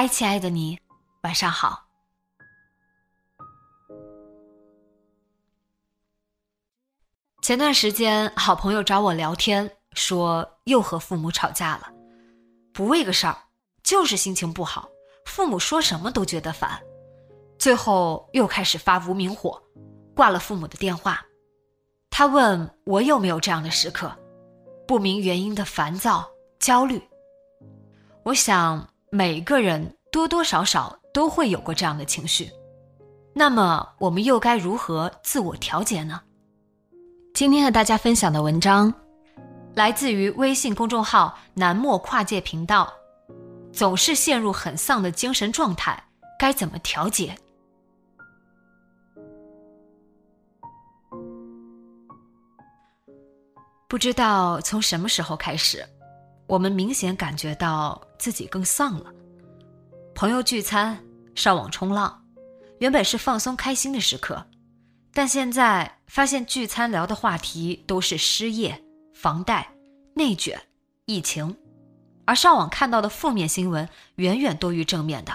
嗨，亲爱的你，晚上好。前段时间，好朋友找我聊天，说又和父母吵架了，不为个事儿，就是心情不好，父母说什么都觉得烦，最后又开始发无名火，挂了父母的电话。他问我有没有这样的时刻，不明原因的烦躁、焦虑。我想。每个人多多少少都会有过这样的情绪，那么我们又该如何自我调节呢？今天和大家分享的文章，来自于微信公众号“南漠跨界频道”。总是陷入很丧的精神状态，该怎么调节？不知道从什么时候开始。我们明显感觉到自己更丧了。朋友聚餐、上网冲浪，原本是放松开心的时刻，但现在发现聚餐聊的话题都是失业、房贷、内卷、疫情，而上网看到的负面新闻远远多于正面的，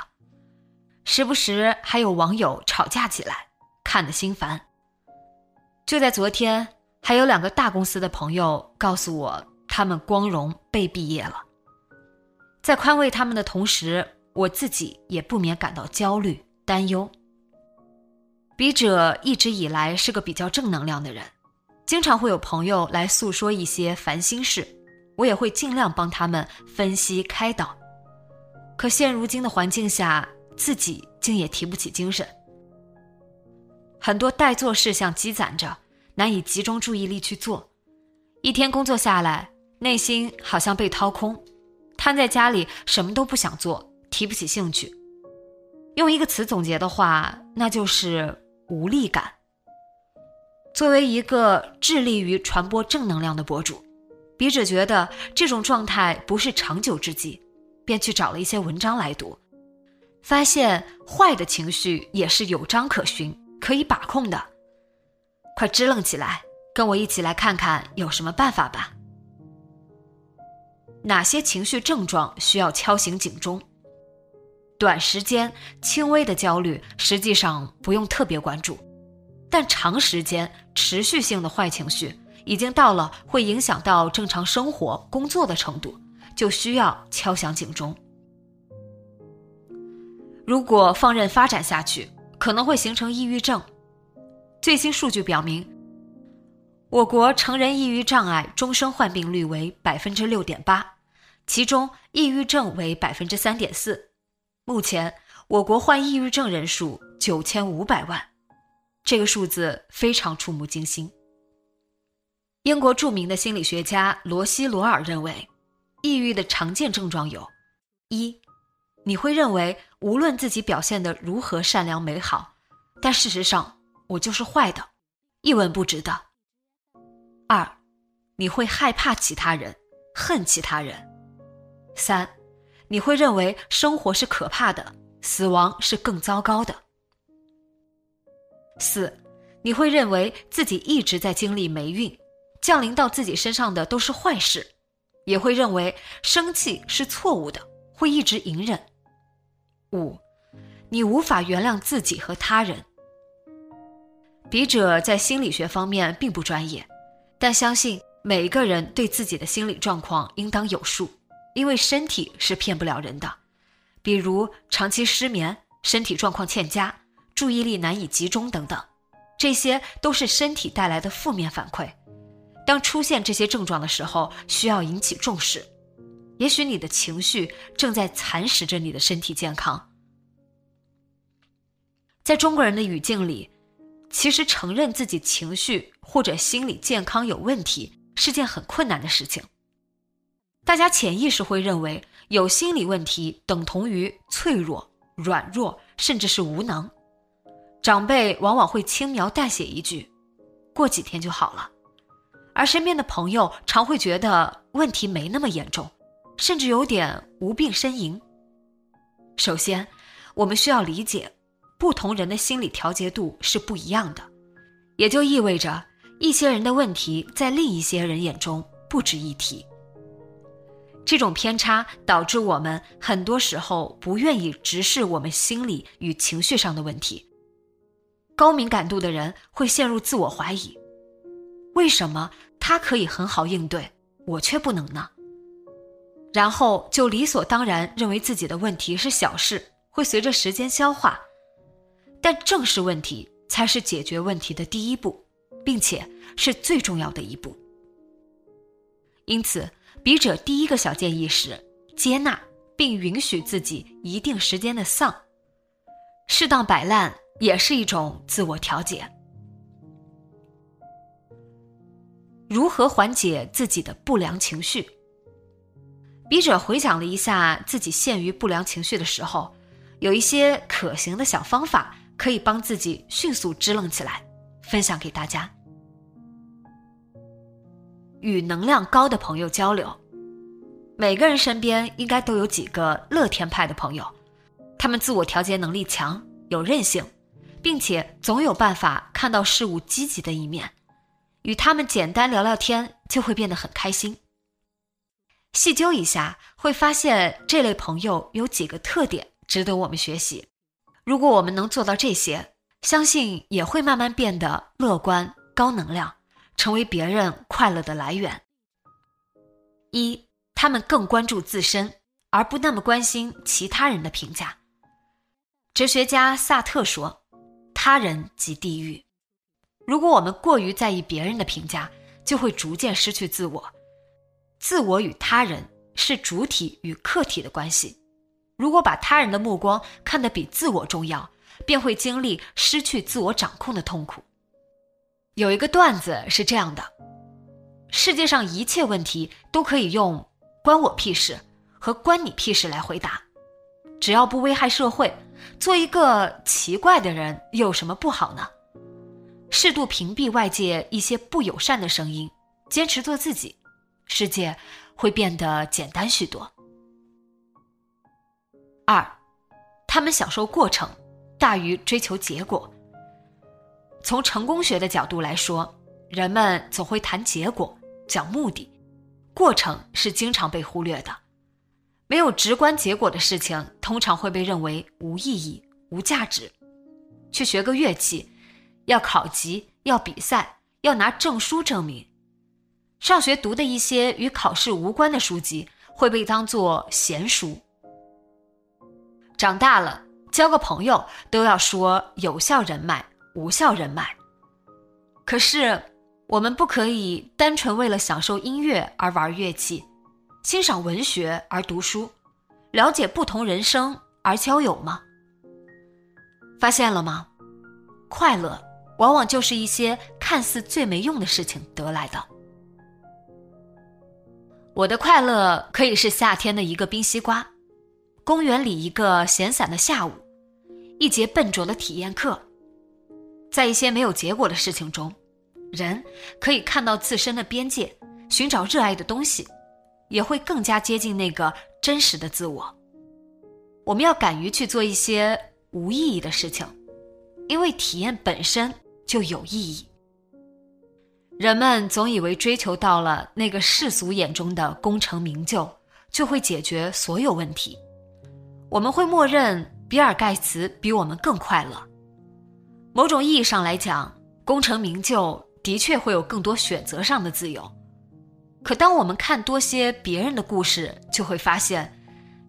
时不时还有网友吵架起来，看得心烦。就在昨天，还有两个大公司的朋友告诉我。他们光荣被毕业了，在宽慰他们的同时，我自己也不免感到焦虑、担忧。笔者一直以来是个比较正能量的人，经常会有朋友来诉说一些烦心事，我也会尽量帮他们分析开导。可现如今的环境下，自己竟也提不起精神，很多待做事项积攒着，难以集中注意力去做，一天工作下来。内心好像被掏空，瘫在家里什么都不想做，提不起兴趣。用一个词总结的话，那就是无力感。作为一个致力于传播正能量的博主，笔者觉得这种状态不是长久之计，便去找了一些文章来读，发现坏的情绪也是有章可循，可以把控的。快支棱起来，跟我一起来看看有什么办法吧。哪些情绪症状需要敲醒警钟？短时间轻微的焦虑实际上不用特别关注，但长时间持续性的坏情绪已经到了会影响到正常生活、工作的程度，就需要敲响警钟。如果放任发展下去，可能会形成抑郁症。最新数据表明，我国成人抑郁障碍终生患病率为百分之六点八。其中，抑郁症为百分之三点四。目前，我国患抑郁症人数九千五百万，这个数字非常触目惊心。英国著名的心理学家罗西·罗尔认为，抑郁的常见症状有：一，你会认为无论自己表现得如何善良美好，但事实上我就是坏的，一文不值的；二，你会害怕其他人，恨其他人。三，你会认为生活是可怕的，死亡是更糟糕的。四，你会认为自己一直在经历霉运，降临到自己身上的都是坏事，也会认为生气是错误的，会一直隐忍。五，你无法原谅自己和他人。笔者在心理学方面并不专业，但相信每一个人对自己的心理状况应当有数。因为身体是骗不了人的，比如长期失眠、身体状况欠佳、注意力难以集中等等，这些都是身体带来的负面反馈。当出现这些症状的时候，需要引起重视。也许你的情绪正在蚕食着你的身体健康。在中国人的语境里，其实承认自己情绪或者心理健康有问题是件很困难的事情。大家潜意识会认为有心理问题等同于脆弱、软弱，甚至是无能。长辈往往会轻描淡写一句：“过几天就好了。”而身边的朋友常会觉得问题没那么严重，甚至有点无病呻吟。首先，我们需要理解，不同人的心理调节度是不一样的，也就意味着一些人的问题在另一些人眼中不值一提。这种偏差导致我们很多时候不愿意直视我们心理与情绪上的问题。高敏感度的人会陷入自我怀疑。为什么他可以很好应对，我却不能呢？然后就理所当然认为自己的问题是小事，会随着时间消化。但正视问题才是解决问题的第一步，并且是最重要的一步。因此，笔者第一个小建议是接纳并允许自己一定时间的丧，适当摆烂也是一种自我调节。如何缓解自己的不良情绪？笔者回想了一下自己陷于不良情绪的时候，有一些可行的小方法可以帮自己迅速支棱起来，分享给大家。与能量高的朋友交流，每个人身边应该都有几个乐天派的朋友，他们自我调节能力强，有韧性，并且总有办法看到事物积极的一面。与他们简单聊聊天，就会变得很开心。细究一下，会发现这类朋友有几个特点值得我们学习。如果我们能做到这些，相信也会慢慢变得乐观、高能量，成为别人快乐的来源。一，他们更关注自身，而不那么关心其他人的评价。哲学家萨特说：“他人即地狱。”如果我们过于在意别人的评价，就会逐渐失去自我。自我与他人是主体与客体的关系。如果把他人的目光看得比自我重要，便会经历失去自我掌控的痛苦。有一个段子是这样的：世界上一切问题都可以用“关我屁事”和“关你屁事”来回答，只要不危害社会，做一个奇怪的人有什么不好呢？适度屏蔽外界一些不友善的声音，坚持做自己，世界会变得简单许多。二，他们享受过程大于追求结果。从成功学的角度来说，人们总会谈结果、讲目的，过程是经常被忽略的。没有直观结果的事情，通常会被认为无意义、无价值。去学个乐器。要考级，要比赛，要拿证书证明。上学读的一些与考试无关的书籍会被当作闲书。长大了，交个朋友都要说有效人脉、无效人脉。可是，我们不可以单纯为了享受音乐而玩乐器，欣赏文学而读书，了解不同人生而交友吗？发现了吗？快乐。往往就是一些看似最没用的事情得来的。我的快乐可以是夏天的一个冰西瓜，公园里一个闲散的下午，一节笨拙的体验课。在一些没有结果的事情中，人可以看到自身的边界，寻找热爱的东西，也会更加接近那个真实的自我。我们要敢于去做一些无意义的事情，因为体验本身。就有意义。人们总以为追求到了那个世俗眼中的功成名就，就会解决所有问题。我们会默认比尔盖茨比我们更快乐。某种意义上来讲，功成名就的确会有更多选择上的自由。可当我们看多些别人的故事，就会发现，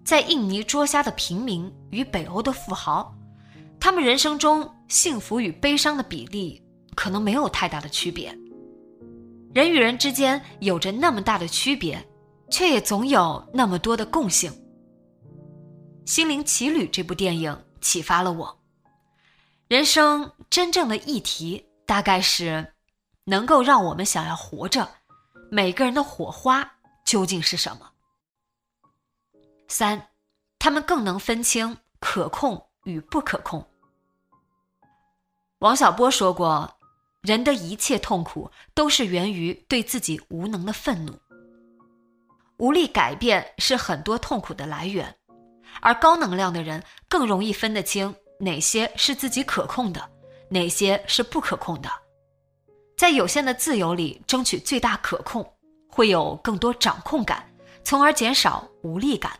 在印尼捉虾的平民与北欧的富豪。他们人生中幸福与悲伤的比例可能没有太大的区别。人与人之间有着那么大的区别，却也总有那么多的共性。《心灵奇旅》这部电影启发了我，人生真正的议题大概是，能够让我们想要活着，每个人的火花究竟是什么？三，他们更能分清可控与不可控。王小波说过：“人的一切痛苦都是源于对自己无能的愤怒。无力改变是很多痛苦的来源，而高能量的人更容易分得清哪些是自己可控的，哪些是不可控的。在有限的自由里争取最大可控，会有更多掌控感，从而减少无力感。”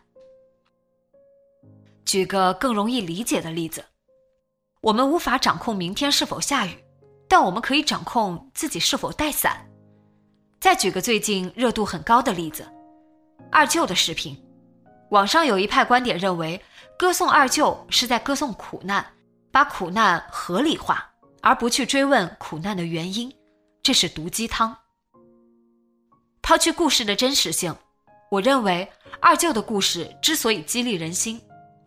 举个更容易理解的例子。我们无法掌控明天是否下雨，但我们可以掌控自己是否带伞。再举个最近热度很高的例子，二舅的视频。网上有一派观点认为，歌颂二舅是在歌颂苦难，把苦难合理化，而不去追问苦难的原因，这是毒鸡汤。抛去故事的真实性，我认为二舅的故事之所以激励人心，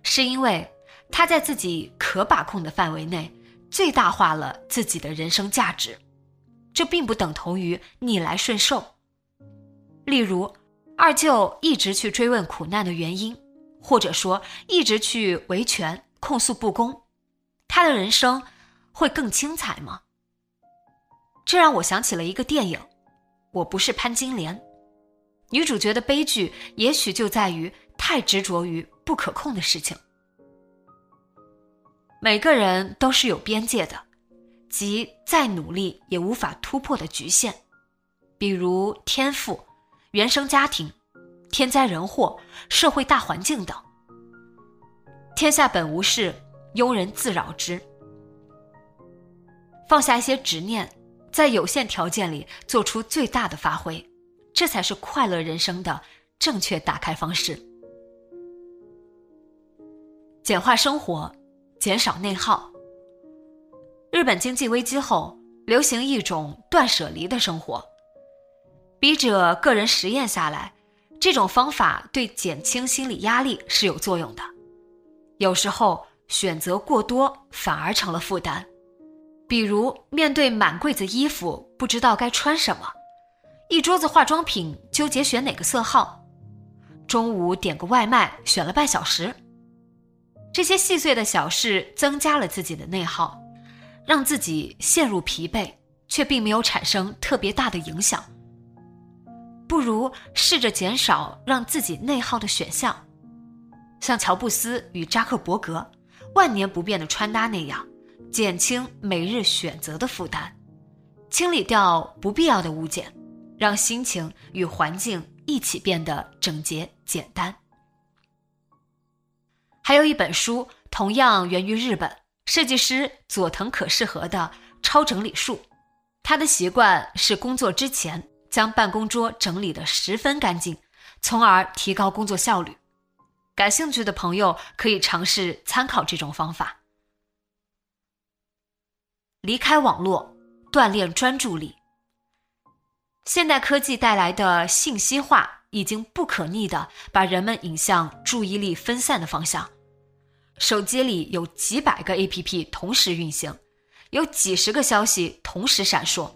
是因为。他在自己可把控的范围内，最大化了自己的人生价值，这并不等同于逆来顺受。例如，二舅一直去追问苦难的原因，或者说一直去维权控诉不公，他的人生会更精彩吗？这让我想起了一个电影《我不是潘金莲》，女主角的悲剧也许就在于太执着于不可控的事情。每个人都是有边界的，即再努力也无法突破的局限，比如天赋、原生家庭、天灾人祸、社会大环境等。天下本无事，庸人自扰之。放下一些执念，在有限条件里做出最大的发挥，这才是快乐人生的正确打开方式。简化生活。减少内耗。日本经济危机后，流行一种断舍离的生活。笔者个人实验下来，这种方法对减轻心理压力是有作用的。有时候选择过多反而成了负担，比如面对满柜子衣服不知道该穿什么，一桌子化妆品纠结选哪个色号，中午点个外卖选了半小时。这些细碎的小事增加了自己的内耗，让自己陷入疲惫，却并没有产生特别大的影响。不如试着减少让自己内耗的选项，像乔布斯与扎克伯格万年不变的穿搭那样，减轻每日选择的负担，清理掉不必要的物件，让心情与环境一起变得整洁简单。还有一本书，同样源于日本设计师佐藤可士和的《超整理术》。他的习惯是工作之前将办公桌整理得十分干净，从而提高工作效率。感兴趣的朋友可以尝试参考这种方法。离开网络，锻炼专注力。现代科技带来的信息化已经不可逆的把人们引向注意力分散的方向。手机里有几百个 APP 同时运行，有几十个消息同时闪烁，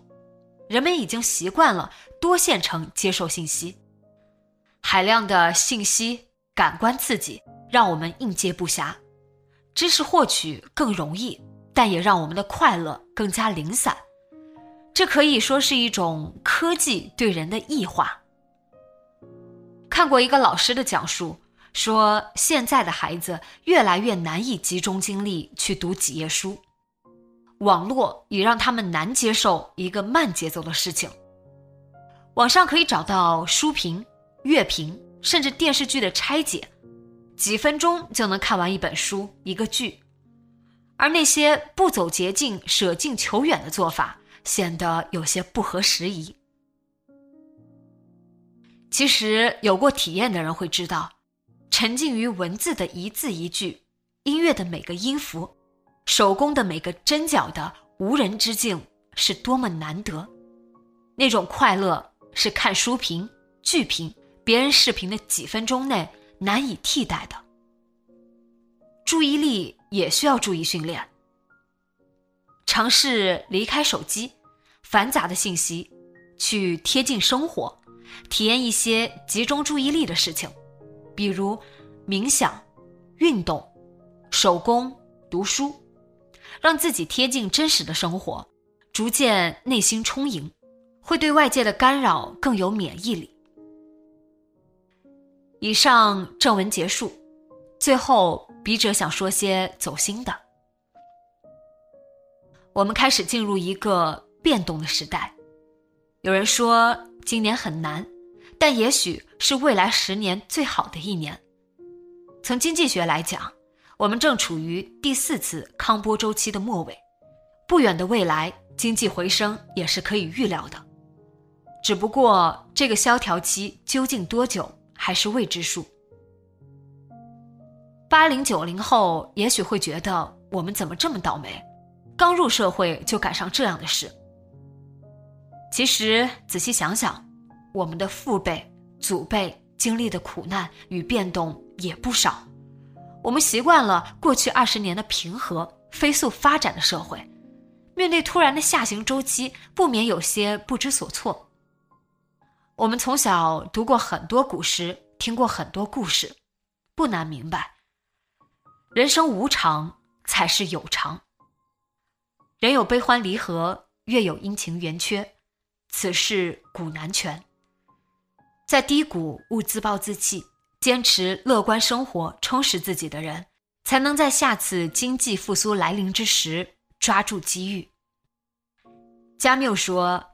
人们已经习惯了多线程接受信息，海量的信息感官刺激让我们应接不暇，知识获取更容易，但也让我们的快乐更加零散。这可以说是一种科技对人的异化。看过一个老师的讲述。说现在的孩子越来越难以集中精力去读几页书，网络也让他们难接受一个慢节奏的事情。网上可以找到书评、乐评，甚至电视剧的拆解，几分钟就能看完一本书、一个剧。而那些不走捷径、舍近求远的做法，显得有些不合时宜。其实有过体验的人会知道。沉浸于文字的一字一句，音乐的每个音符，手工的每个针脚的无人之境，是多么难得，那种快乐是看书评、剧评、别人视频的几分钟内难以替代的。注意力也需要注意训练，尝试离开手机、繁杂的信息，去贴近生活，体验一些集中注意力的事情，比如冥想、运动、手工、读书。让自己贴近真实的生活，逐渐内心充盈，会对外界的干扰更有免疫力。以上正文结束，最后笔者想说些走心的。我们开始进入一个变动的时代，有人说今年很难，但也许是未来十年最好的一年。从经济学来讲。我们正处于第四次康波周期的末尾，不远的未来经济回升也是可以预料的，只不过这个萧条期究竟多久还是未知数。八零九零后也许会觉得我们怎么这么倒霉，刚入社会就赶上这样的事。其实仔细想想，我们的父辈、祖辈经历的苦难与变动也不少。我们习惯了过去二十年的平和、飞速发展的社会，面对突然的下行周期，不免有些不知所措。我们从小读过很多古诗，听过很多故事，不难明白，人生无常才是有常。人有悲欢离合，月有阴晴圆缺，此事古难全。在低谷勿自暴自弃。坚持乐观生活，充实自己的人，才能在下次经济复苏来临之时抓住机遇。加缪说：“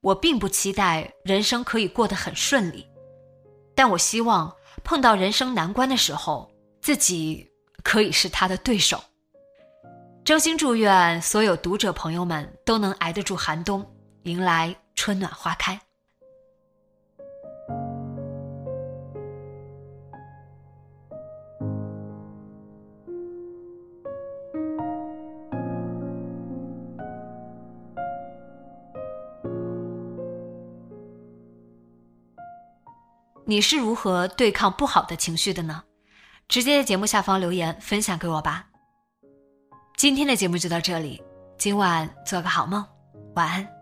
我并不期待人生可以过得很顺利，但我希望碰到人生难关的时候，自己可以是他的对手。”真心祝愿所有读者朋友们都能挨得住寒冬，迎来春暖花开。你是如何对抗不好的情绪的呢？直接在节目下方留言分享给我吧。今天的节目就到这里，今晚做个好梦，晚安。